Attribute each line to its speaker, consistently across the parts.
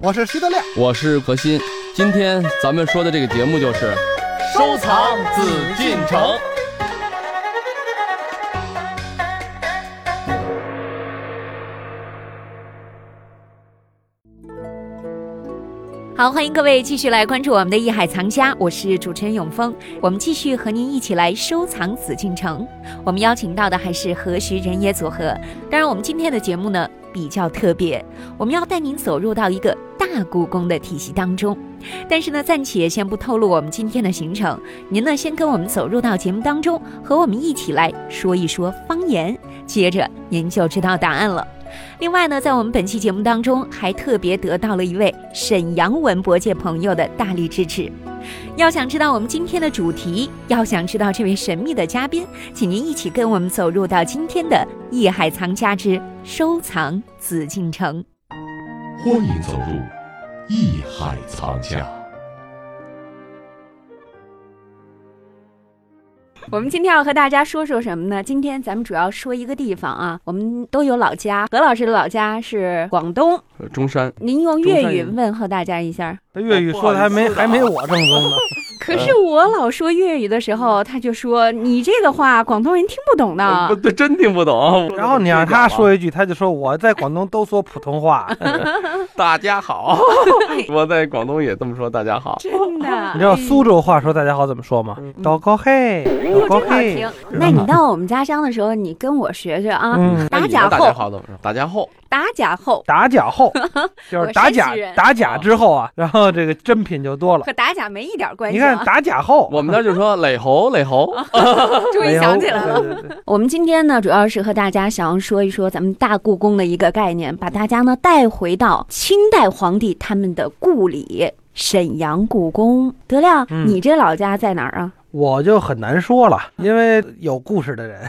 Speaker 1: 我是徐德亮，
Speaker 2: 我是何鑫。今天咱们说的这个节目就是
Speaker 3: 收藏紫禁城。
Speaker 4: 好，欢迎各位继续来关注我们的《艺海藏家》，我是主持人永峰。我们继续和您一起来收藏紫禁城。我们邀请到的还是何徐人也组合。当然，我们今天的节目呢比较特别，我们要带您走入到一个大故宫的体系当中。但是呢，暂且先不透露我们今天的行程。您呢，先跟我们走入到节目当中，和我们一起来说一说方言，接着您就知道答案了。另外呢，在我们本期节目当中，还特别得到了一位沈阳文博界朋友的大力支持。要想知道我们今天的主题，要想知道这位神秘的嘉宾，请您一起跟我们走入到今天的《艺海藏家之收藏紫禁城》。
Speaker 5: 欢迎走入《艺海藏家》。
Speaker 4: 我们今天要和大家说说什么呢？今天咱们主要说一个地方啊，我们都有老家。何老师的老家是广东
Speaker 2: 中山，
Speaker 4: 您用粤语问候大家一下。
Speaker 1: 粤语说的还没还没我正宗呢。
Speaker 4: 可是我老说粤语的时候，他就说你这个话广东人听不懂的。
Speaker 2: 不对，真听不懂。
Speaker 1: 然后你让他说一句，他就说我在广东都说普通话。
Speaker 2: 大家好，我在广东也这么说。大家好，
Speaker 4: 真的。
Speaker 1: 你知道苏州话说大家好怎么说吗？道高嘿，
Speaker 4: 道高嘿。那你到我们家乡的时候，你跟我学学啊。打假后，
Speaker 2: 大家好怎么说？打假后。
Speaker 4: 打假后，
Speaker 1: 打假后就是打假，打假之后啊，然后这个真品就多了。
Speaker 4: 和打假没一点关系。
Speaker 1: 你看打假后，
Speaker 2: 我们那就说磊猴，磊猴，
Speaker 4: 终于想起来了。我们今天呢，主要是和大家想要说一说咱们大故宫的一个概念，把大家呢带回到清代皇帝他们的故里沈阳故宫。德亮，你这老家在哪儿啊？
Speaker 1: 我就很难说了，因为有故事的人，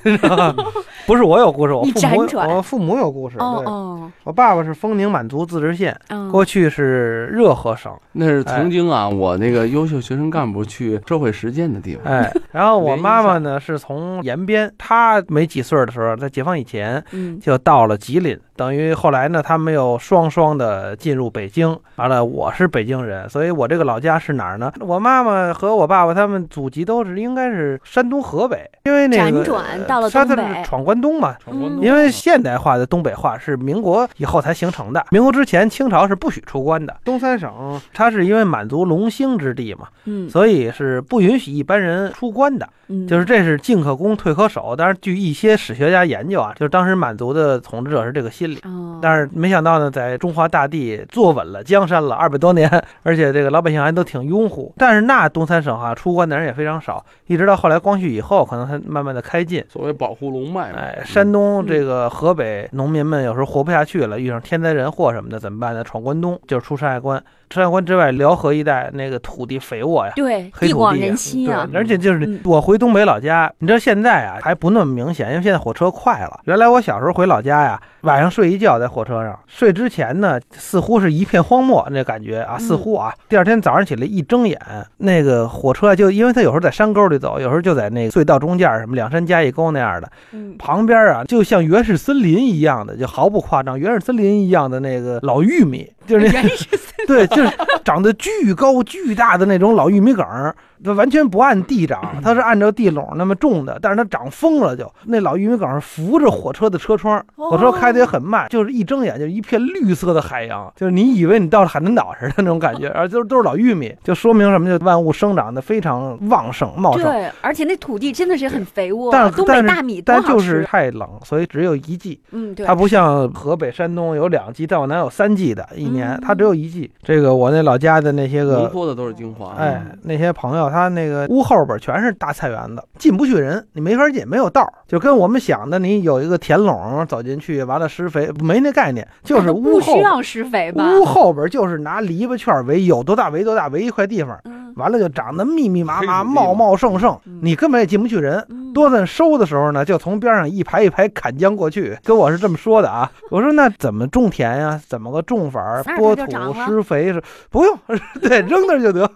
Speaker 1: 不是我有故事，我父母我父母有故事。
Speaker 4: 哦哦，
Speaker 1: 我爸爸是丰宁满族自治县，过去是热河省，
Speaker 2: 那是曾经啊，我那个优秀学生干部去社会实践的地方。
Speaker 1: 哎，然后我妈妈呢是从延边，她没几岁的时候，在解放以前，就到了吉林。等于后来呢，他们又双双的进入北京。完了，我是北京人，所以我这个老家是哪儿呢？我妈妈和我爸爸他们祖籍都是应该是山东河北，因为那个
Speaker 4: 辗转到了东
Speaker 1: 北，闯关东嘛。因为现代化的东北话是民国以后才形成的，民国之前清朝是不许出关的。东三省它是因为满族龙兴之地嘛，嗯，所以是不允许一般人出关的。就是这是进可攻，退可守。但是据一些史学家研究啊，就是当时满族的统治者是这个心理。但是没想到呢，在中华大地坐稳了江山了二百多年，而且这个老百姓还都挺拥护。但是那东三省啊出关的人也非常少，一直到后来光绪以后，可能才慢慢的开进。
Speaker 2: 所谓保护龙脉。
Speaker 1: 哎，山东这个河北农民们有时候活不下去了，遇上天灾人祸什么的怎么办呢？闯关东就是出山海关。山海关之外，辽河一带那个土地肥沃呀，
Speaker 4: 对，
Speaker 1: 地
Speaker 4: 广人稀啊。
Speaker 1: 而且就是我回东北老家，你知道现在啊还不那么明显，因为现在火车快了。原来我小时候回老家呀，晚上睡一觉在火车上，睡之前呢，似乎是一片荒漠那感觉啊，似乎啊，第二天早上起来一睁眼，那个火车就因为它有时候在山沟里走，有时候就在那个隧道中间，什么两山夹一沟那样的，旁边啊就像原始森林一样的，就毫不夸张，原始森林一样的那个老玉米，就是
Speaker 4: 原始森林，
Speaker 1: 对，就是。长得巨高巨大的那种老玉米梗儿。它完全不按地长，它是按照地垄那么种的，但是它长疯了，就那老玉米梗扶着火车的车窗，火车开的也很慢，就是一睁眼就一片绿色的海洋，就是你以为你到了海南岛似的那种感觉，而就是都是老玉米，就说明什么？就万物生长的非常旺盛茂盛。
Speaker 4: 对，而且那土地真的是很肥沃。
Speaker 1: 但
Speaker 4: 东北大米
Speaker 1: 但就是太冷，所以只有一季。
Speaker 4: 嗯，对。
Speaker 1: 它不像河北、山东有两季，再往南有三季的一年，它只有一季。这个我那老家的那些个，
Speaker 2: 脱的都是精华。
Speaker 1: 哎，那些朋友他那个屋后。边全是大菜园子，进不去人，你没法进，没有道就跟我们想的，你有一个田垄走进去，完了施肥，没那概念，就是 屋后
Speaker 4: 需要施肥吧？
Speaker 1: 屋后边就是拿篱笆圈围，有多大围多大，围一块地方。完了就长得密密麻麻、茂茂盛盛，你根本也进不去人。多森收的时候呢，就从边上一排一排砍将过去，跟我是这么说的啊。我说那怎么种田呀？怎么个种法？播土、施肥是不用，对，扔那就得，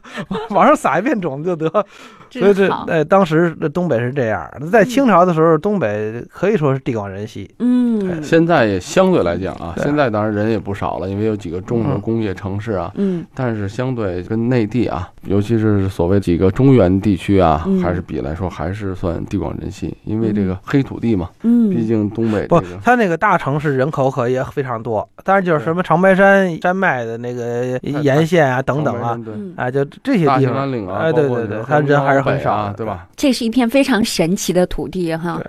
Speaker 1: 往上撒一遍种子就得。所以这呃，当时东北是这样。在清朝的时候，东北可以说是地广人稀。
Speaker 4: 嗯，
Speaker 2: 现在也相对来讲啊，现在当然人也不少了，因为有几个重的工业城市啊。
Speaker 4: 嗯，
Speaker 2: 但是相对跟内地啊，尤其是所谓几个中原地区啊，还是比来说还是算地广人稀，因为这个黑土地嘛。
Speaker 4: 嗯，
Speaker 2: 毕竟东北
Speaker 1: 不，它那个大城市人口可也非常多，但是就是什么长白山山脉的那个沿线啊等等啊，啊，就这些地方，哎，对对对，他人还是很少，
Speaker 2: 对吧？
Speaker 4: 这是一片非常神奇的土地哈。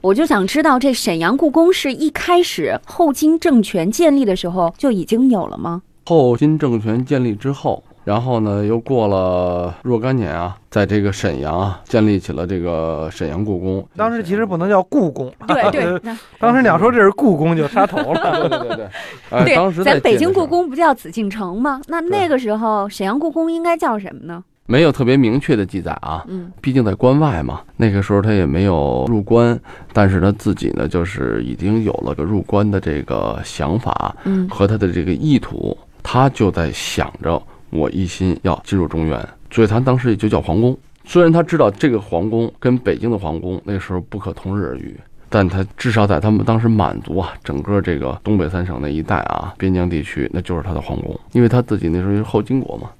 Speaker 4: 我就想知道，这沈阳故宫是一开始后金政权建立的时候就已经有了吗？
Speaker 2: 后金政权建立之后，然后呢，又过了若干年啊，在这个沈阳啊，建立起了这个沈阳故宫。
Speaker 1: 当时其实不能叫故宫，
Speaker 4: 对 对。
Speaker 1: 当时你要说这是故宫，就杀头了。
Speaker 2: 对对对对。当时
Speaker 4: 咱北京故宫不叫紫禁城吗？那那个时候沈阳故宫应该叫什么呢？
Speaker 2: 没有特别明确的记载啊，
Speaker 4: 嗯，
Speaker 2: 毕竟在关外嘛，那个时候他也没有入关，但是他自己呢，就是已经有了个入关的这个想法，
Speaker 4: 嗯，
Speaker 2: 和他的这个意图，他就在想着我一心要进入中原，所以他当时也就叫皇宫。虽然他知道这个皇宫跟北京的皇宫那时候不可同日而语，但他至少在他们当时满族啊，整个这个东北三省那一带啊，边疆地区，那就是他的皇宫，因为他自己那时候是后金国嘛。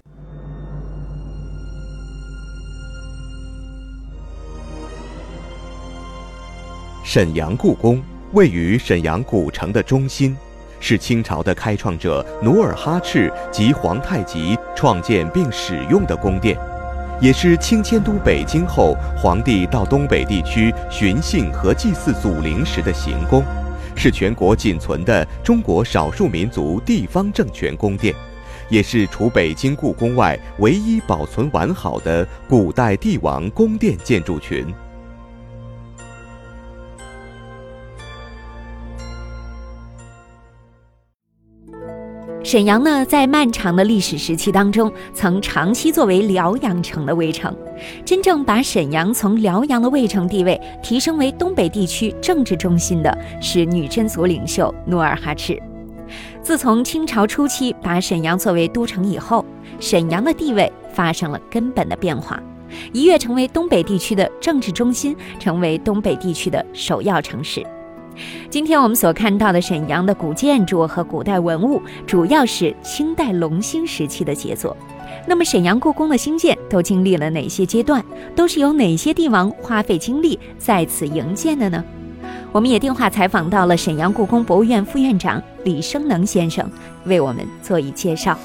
Speaker 6: 沈阳故宫位于沈阳古城的中心，是清朝的开创者努尔哈赤及皇太极创建并使用的宫殿，也是清迁都北京后皇帝到东北地区巡幸和祭祀祖陵时的行宫，是全国仅存的中国少数民族地方政权宫殿，也是除北京故宫外唯一保存完好的古代帝王宫殿建筑群。
Speaker 4: 沈阳呢，在漫长的历史时期当中，曾长期作为辽阳城的卫城。真正把沈阳从辽阳的卫城地位提升为东北地区政治中心的，是女真族领袖努尔哈赤。自从清朝初期把沈阳作为都城以后，沈阳的地位发生了根本的变化，一跃成为东北地区的政治中心，成为东北地区的首要城市。今天我们所看到的沈阳的古建筑和古代文物，主要是清代隆兴时期的杰作。那么，沈阳故宫的兴建都经历了哪些阶段？都是由哪些帝王花费精力在此营建的呢？我们也电话采访到了沈阳故宫博物院副院长李生能先生，为我们做一介绍。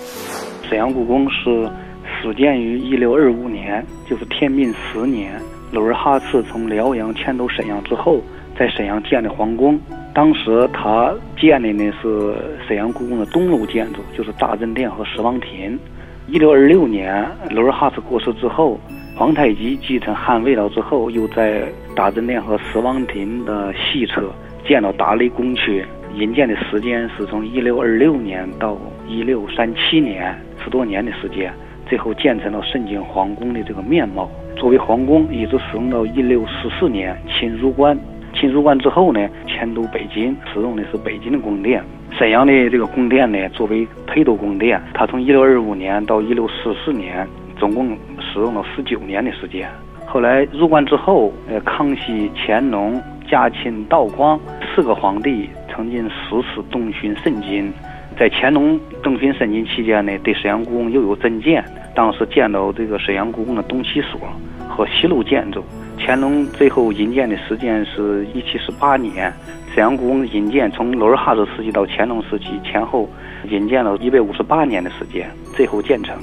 Speaker 7: 沈阳故宫是始建于一六二五年，就是天命十年，努尔哈赤从辽阳迁都沈阳之后。在沈阳建的皇宫，当时他建的呢是沈阳故宫的东路建筑，就是大正殿和十王亭。一六二六年，努尔哈赤过世之后，皇太极继承汉位了之后，又在大正殿和十王亭的西侧建了大内宫阙。营建的时间是从一六二六年到一六三七年，十多年的时间，最后建成了盛京皇宫的这个面貌。作为皇宫，一直使用到一六四四年清入关。清入关之后呢，迁都北京，使用的是北京的宫殿。沈阳的这个宫殿呢，作为陪都宫殿，它从一六二五年到一六四四年，总共使用了十九年的时间。后来入关之后，呃，康熙、乾隆、嘉庆、道光四个皇帝曾经十次东巡盛京。在乾隆东巡盛京期间呢，对沈阳故宫又有增建，当时建到这个沈阳故宫的东西所和西路建筑。乾隆最后营建的时间是一七四八年，沈阳故宫营建从努尔哈赤时期到乾隆时期前后营建了一百五十八年的时间，最后建成。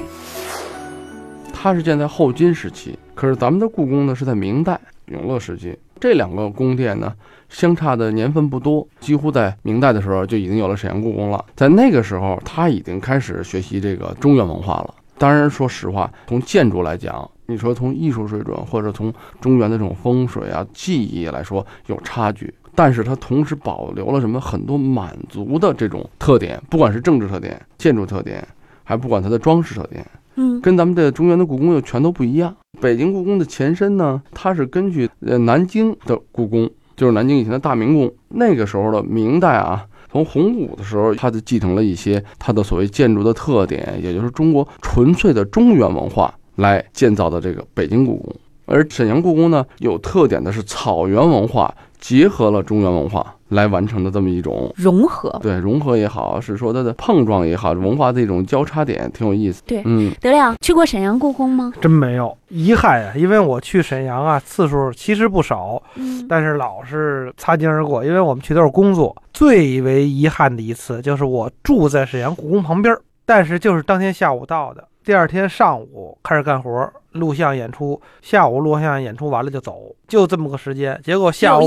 Speaker 2: 它是建在后金时期，可是咱们的故宫呢是在明代永乐时期。这两个宫殿呢相差的年份不多，几乎在明代的时候就已经有了沈阳故宫了。在那个时候，他已经开始学习这个中原文化了。当然，说实话，从建筑来讲。你说从艺术水准或者从中原的这种风水啊、技艺来说有差距，但是它同时保留了什么很多满族的这种特点，不管是政治特点、建筑特点，还不管它的装饰特点。
Speaker 4: 嗯，
Speaker 2: 跟咱们的中原的故宫又全都不一样。北京故宫的前身呢，它是根据呃南京的故宫，就是南京以前的大明宫，那个时候的明代啊，从洪武的时候，它就继承了一些它的所谓建筑的特点，也就是中国纯粹的中原文化来建造的这个北京故宫。而沈阳故宫呢，有特点的是草原文化结合了中原文化来完成的这么一种
Speaker 4: 融合。
Speaker 2: 对融合也好，是说它的碰撞也好，文化的一种交叉点，挺有意思。
Speaker 4: 对，
Speaker 2: 嗯，
Speaker 4: 德亮去过沈阳故宫吗？
Speaker 1: 真没有，遗憾呀，因为我去沈阳啊次数其实不少，
Speaker 4: 嗯，
Speaker 1: 但是老是擦肩而过，因为我们去都是工作。最为遗憾的一次就是我住在沈阳故宫旁边，但是就是当天下午到的，第二天上午开始干活，录像演出，下午录像演出完了就走，就这么个时间。结果下午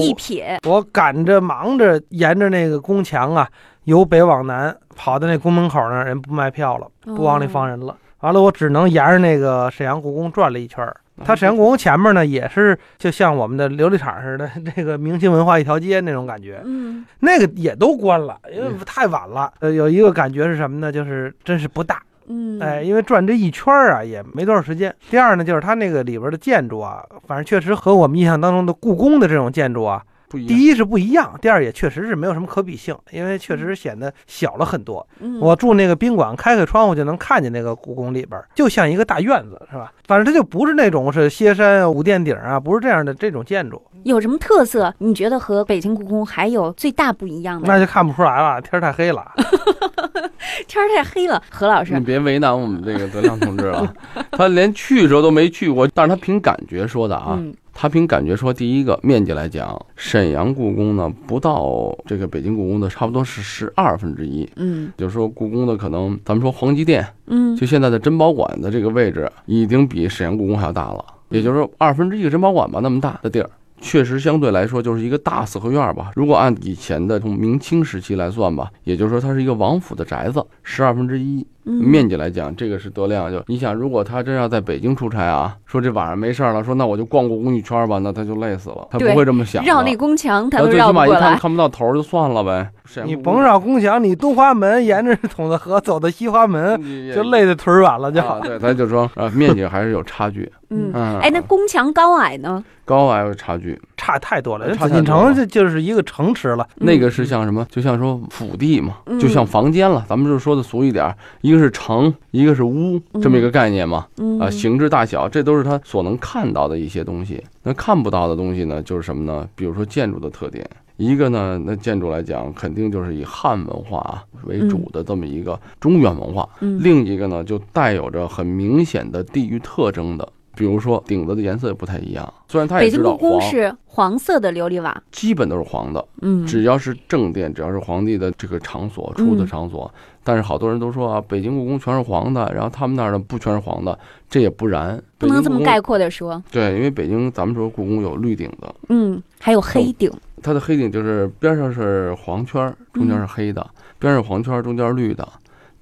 Speaker 1: 我赶着忙着沿着那个宫墙啊，由北往南跑到那宫门口那儿，人不卖票了，不往里放人了。完了，我只能沿着那个沈阳故宫转了一圈儿。它沈阳故宫前面呢，也是就像我们的琉璃厂似的，这个明清文化一条街那种感觉。
Speaker 4: 嗯，
Speaker 1: 那个也都关了，因为太晚了。呃，有一个感觉是什么呢？就是真是不大。
Speaker 4: 嗯，
Speaker 1: 哎，因为转这一圈啊，也没多少时间。第二呢，就是它那个里边的建筑啊，反正确实和我们印象当中的故宫的这种建筑啊，
Speaker 2: 不一样。
Speaker 1: 第一是不一样，第二也确实是没有什么可比性，因为确实显得小了很多。
Speaker 4: 嗯
Speaker 1: 我住那个宾馆，开开窗户就能看见那个故宫里边，就像一个大院子，是吧？反正它就不是那种是歇山啊、五殿顶啊，不是这样的这种建筑，
Speaker 4: 有什么特色？你觉得和北京故宫还有最大不一样的？
Speaker 1: 那就看不出来了，天太黑了。
Speaker 4: 天太黑了，何老师
Speaker 2: 你，别为难我们这个德亮同志了，他连去的时候都没去过，但是他凭感觉说的啊，
Speaker 4: 嗯
Speaker 2: 他凭感觉说，第一个面积来讲，沈阳故宫呢不到这个北京故宫的差不多是十二分之一，
Speaker 4: 嗯
Speaker 2: 就是说故宫的可能咱们说皇极殿，
Speaker 4: 嗯
Speaker 2: 就现在的珍宝馆的这个位置，已经比沈阳故宫还要大了，也就是说二分之一个珍宝馆吧，那么大的地儿。确实，相对来说就是一个大四合院吧。如果按以前的从明清时期来算吧，也就是说它是一个王府的宅子，十二分之一。
Speaker 4: 嗯，
Speaker 2: 面积来讲，这个是德亮。就你想，如果他真要在北京出差啊，说这晚上没事儿了，说那我就逛故宫一圈吧，那他就累死了，他不会这么想的。
Speaker 4: 绕那宫墙他
Speaker 2: 最起码一看
Speaker 4: 绕不过来。
Speaker 2: 看不到头就算了呗。
Speaker 1: 你甭绕宫墙，你东华门沿着筒子河走到西华门，就累得腿软了就。
Speaker 2: 啊，对，他就说啊，面积还是有差距，
Speaker 4: 嗯，
Speaker 2: 嗯，
Speaker 4: 哎，那宫墙高矮呢？
Speaker 2: 高矮有差距。
Speaker 1: 差太多了，人
Speaker 2: 差
Speaker 1: 紫禁
Speaker 2: 太多了
Speaker 1: 城这就是一个城池了。
Speaker 2: 那个是像什么？就像说府地嘛，
Speaker 4: 嗯
Speaker 2: 就像房间了。咱们就说的俗一点儿，一个是城，一个是屋，这么一个概念嘛。
Speaker 4: 嗯
Speaker 2: 啊，形制大小，这都是他所能看到的一些东西。那看不到的东西呢，就是什么呢？比如说建筑的特点。一个呢，那建筑来讲，肯定就是以汉文化为主的这么一个中原文化。
Speaker 4: 嗯
Speaker 2: 另一个呢，就带有着很明显的地域特征的，比如说顶子的颜色也不太一样。虽然他也知道
Speaker 4: 北京故宫，是黄色的琉璃瓦，
Speaker 2: 基本都是黄的。
Speaker 4: 嗯，
Speaker 2: 只要是正殿，只要是皇帝的这个场所出的
Speaker 4: 嗯
Speaker 2: 场所，但是好多人都说啊，北京故宫全是黄的，然后他们那儿呢不全是黄的，这也不然，
Speaker 4: 不能这么概括的说。
Speaker 2: 对，因为北京咱们说故宫有绿顶的，
Speaker 4: 嗯，还有黑顶，
Speaker 2: 它的黑顶就是边上是黄圈儿，中间是
Speaker 4: 嗯
Speaker 2: 黑的，边上黄圈儿，中间是绿的。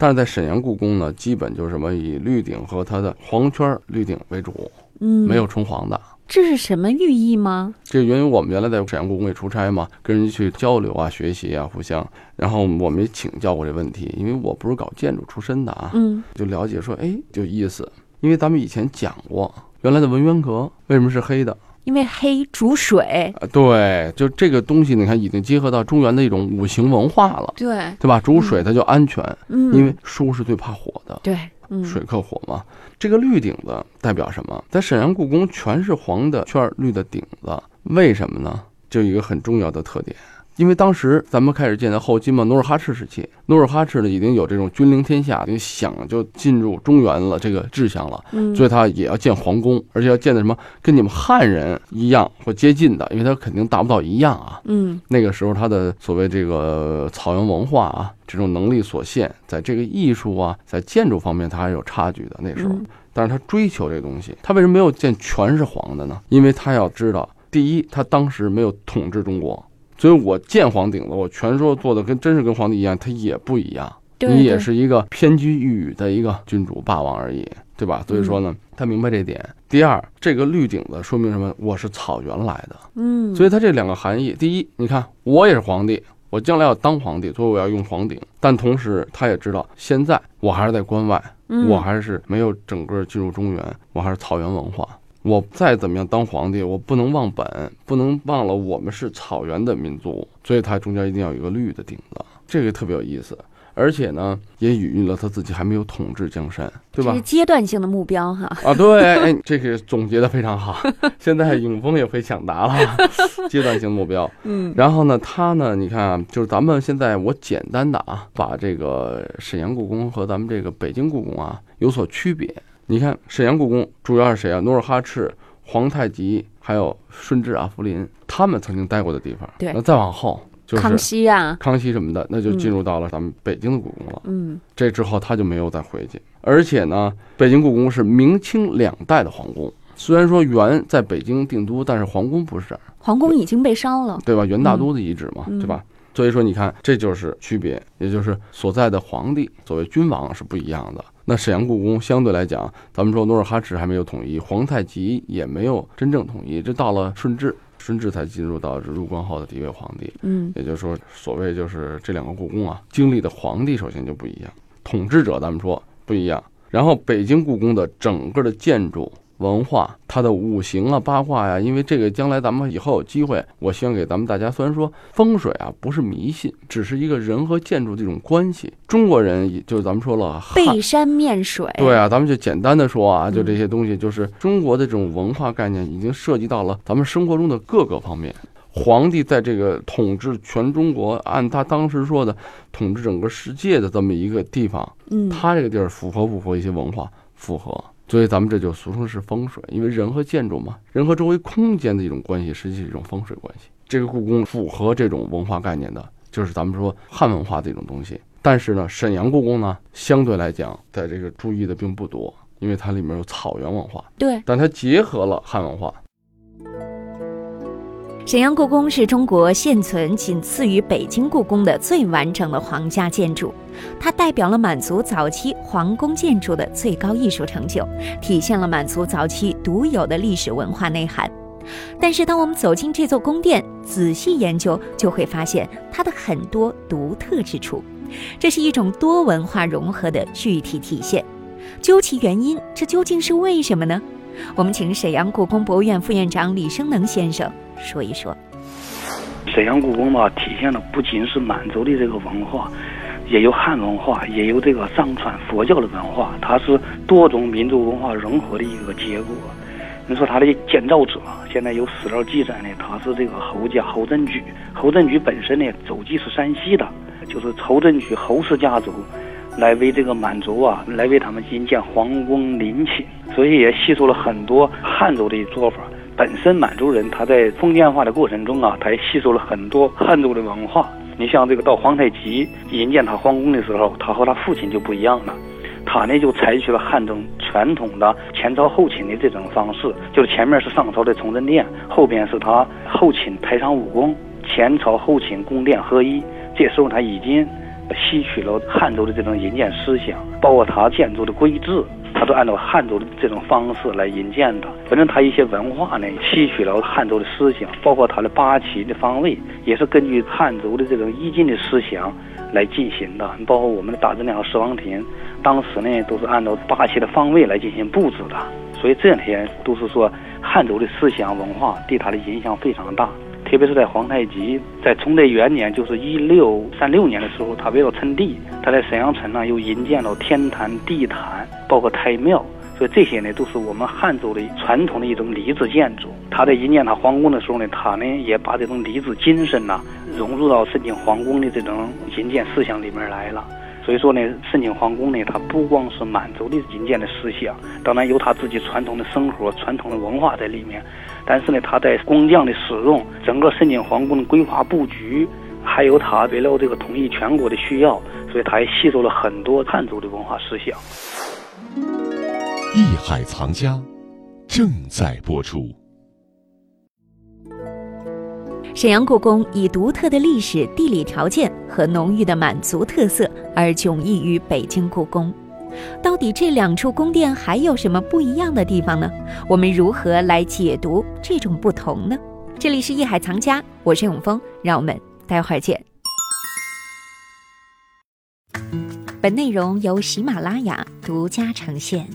Speaker 2: 但是在沈阳故宫呢，基本就是什么以绿顶和它的黄圈儿绿顶为主，
Speaker 4: 嗯，
Speaker 2: 没有纯黄的。
Speaker 4: 这是什么寓意吗？
Speaker 2: 这源于我们原来在沈阳故宫也出差嘛，跟人家去交流啊、学习啊，互相，然后我们也请教过这问题，因为我不是搞建筑出身的啊，
Speaker 4: 嗯
Speaker 2: 就了解说，哎，就意思，因为咱们以前讲过，原来的文渊阁为什么是黑的？
Speaker 4: 因为黑煮水，
Speaker 2: 啊，对，就这个东西，你看已经结合到中原的一种五行文化了，
Speaker 4: 对，
Speaker 2: 对吧？煮水它就安全，
Speaker 4: 嗯，
Speaker 2: 因为书是最怕火的，
Speaker 4: 对，嗯，
Speaker 2: 水克火嘛。这个绿顶子代表什么？在沈阳故宫全是黄的圈儿绿的顶子，为什么呢？就一个很重要的特点。因为当时咱们开始建的后金嘛，努尔哈赤时期，努尔哈赤呢已经有这种君临天下，已经想就进入中原了这个志向了，
Speaker 4: 嗯，
Speaker 2: 所以他也要建皇宫，而且要建的什么跟你们汉人一样或接近的，因为他肯定达不到一样啊。
Speaker 4: 嗯
Speaker 2: 那个时候他的所谓这个草原文化啊，这种能力所限，在这个艺术啊，在建筑方面他还是有差距的。那时候，
Speaker 4: 嗯
Speaker 2: 但是他追求这东西，他为什么没有建全是黄的呢？因为他要知道，第一，他当时没有统治中国，所以我建黄顶子，我全说做的跟真是跟皇帝一样，他也不一样。
Speaker 4: 对
Speaker 2: 你也是一个偏居一隅的一个君主霸王而已，对吧？所以说呢，他明白这点。第二，这个绿顶子说明什么？我是草原来的，
Speaker 4: 嗯，
Speaker 2: 所以它这两个含义，第一，你看我也是皇帝，我将来要当皇帝，所以我要用黄顶。但同时，他也知道现在我还是在关外，我还是没有整个进入中原，我还是草原文化。我再怎么样当皇帝，我不能忘本，不能忘了我们是草原的民族，所以它中间一定要有一个绿的顶子，这个特别有意思。而且呢，也语喻了他自己还没有统治江山，对吧？
Speaker 4: 是阶段性的目标哈。
Speaker 2: 啊，对，哎，这个总结的非常好。现在永丰也会抢答了，阶段性目标。嗯，然后呢，他呢，你看啊，就是咱们现在我简单的啊，把这个沈阳故宫和咱们这个北京故宫啊有所区别。你看沈阳故宫主要是谁啊？努尔哈赤、皇太极，还有顺治、阿福林，他们曾经待过的地方。
Speaker 4: 对，
Speaker 2: 那再往后。
Speaker 4: 就是康熙啊，
Speaker 2: 康熙什么的，那就进入到了咱们北京的故宫了。嗯，这之后他就没有再回去。而且呢，北京故宫是明清两代的皇宫，虽然说元在北京定都，但是皇宫不是这儿。
Speaker 4: 皇宫已经被烧了，
Speaker 2: 对吧？元大都的遗址嘛，对吧？所以说你看，这就是区别，也就是所在的皇帝，所谓君王是不一样的。那沈阳故宫相对来讲，咱们说努尔哈赤还没有统一，皇太极也没有真正统一，这到了顺治。顺治才进入到入关后的第一位皇帝，嗯，也就是说，所谓就是这两个故宫啊，经历的皇帝首先就不一样，统治者咱们说不一样，然后北京故宫的整个的建筑。文化，它的五行啊，八卦呀，因为这个将来咱们以后有机会，我希望给咱们大家，虽然说风水啊不是迷信，只是一个人和建筑这种关系。中国人也就咱们说了，
Speaker 4: 背山面水，
Speaker 2: 对啊，咱们就简单的说啊，就这些东西，就是中国的这种文化概念已经涉及到了咱们生活中的各个方面。皇帝在这个统治全中国，按他当时说的统治整个世界的这么一个地方，嗯，他这个地儿符合不符合一些文化？符合。所以咱们这就俗称是风水，因为人和建筑嘛，人和周围空间的一种关系，实际是一种风水关系。这个故宫符合这种文化概念的，就是咱们说汉文化的一种东西。但是呢，沈阳故宫呢，相对来讲，在这个注意的并不多，因为它里面有草原文化。
Speaker 4: 对，
Speaker 2: 但它结合了汉文化。
Speaker 4: 沈阳故宫是中国现存仅次于北京故宫的最完整的皇家建筑，它代表了满族早期皇宫建筑的最高艺术成就，体现了满族早期独有的历史文化内涵。但是，当我们走进这座宫殿，仔细研究，就会发现它的很多独特之处，这是一种多文化融合的具体体现。究其原因，这究竟是为什么呢？我们请沈阳故宫博物院副院长李生能先生。说一说，
Speaker 7: 沈阳故宫吧，体现的不仅是满族的这个文化，也有汉文化，也有这个藏传佛教的文化，它是多种民族文化融合的一个结果。你说它的建造者，现在有史料记载呢，他是这个侯家侯振举。侯振举本身呢，祖籍是山西的，就是侯振举侯氏家族来为这个满族啊，来为他们引建皇宫陵寝，所以也吸收了很多汉族的做法。本身满族人他在封建化的过程中啊，他也吸收了很多汉族的文化。你像这个到皇太极引建他皇宫的时候，他和他父亲就不一样了，他呢就采取了汉中传统的前朝后寝的这种方式，就是前面是上朝的崇祯殿，后边是他后寝太上武宫，前朝后寝宫殿合一。这时候他已经吸取了汉族的这种营建思想，包括他建筑的规制。他都按照汉族的这种方式来引建的，反正他一些文化呢，吸取了汉族的思想，包括他的八旗的方位，也是根据汉族的这种易经的思想来进行的。包括我们的大质量和十王亭，当时呢都是按照八旗的方位来进行布置的。所以这些都是说汉族的思想文化对他的影响非常大。特别是在皇太极在崇德元年，就是一六三六年的时候，他为了称帝，他在沈阳城呢又营建了天坛、地坛，包括太庙，所以这些呢都是我们汉族的传统的一种礼制建筑。他在营建他皇宫的时候呢，他呢也把这种礼制精神呐融入到申请皇宫的这种营建思想里面来了。所以说呢，盛景皇宫呢，它不光是满族的营建的思想，当然有他自己传统的生活、传统的文化在里面。但是呢，他在工匠的使用、整个盛景皇宫的规划布局，还有他为了这个统一全国的需要，所以他也吸收了很多汉族的文化思想。
Speaker 5: 艺海藏家正在播出。
Speaker 4: 沈阳故宫以独特的历史地理条件和浓郁的满族特色而迥异于北京故宫。到底这两处宫殿还有什么不一样的地方呢？我们如何来解读这种不同呢？这里是艺海藏家，我是永峰，让我们待会儿见。本内容由喜马拉雅独家呈现。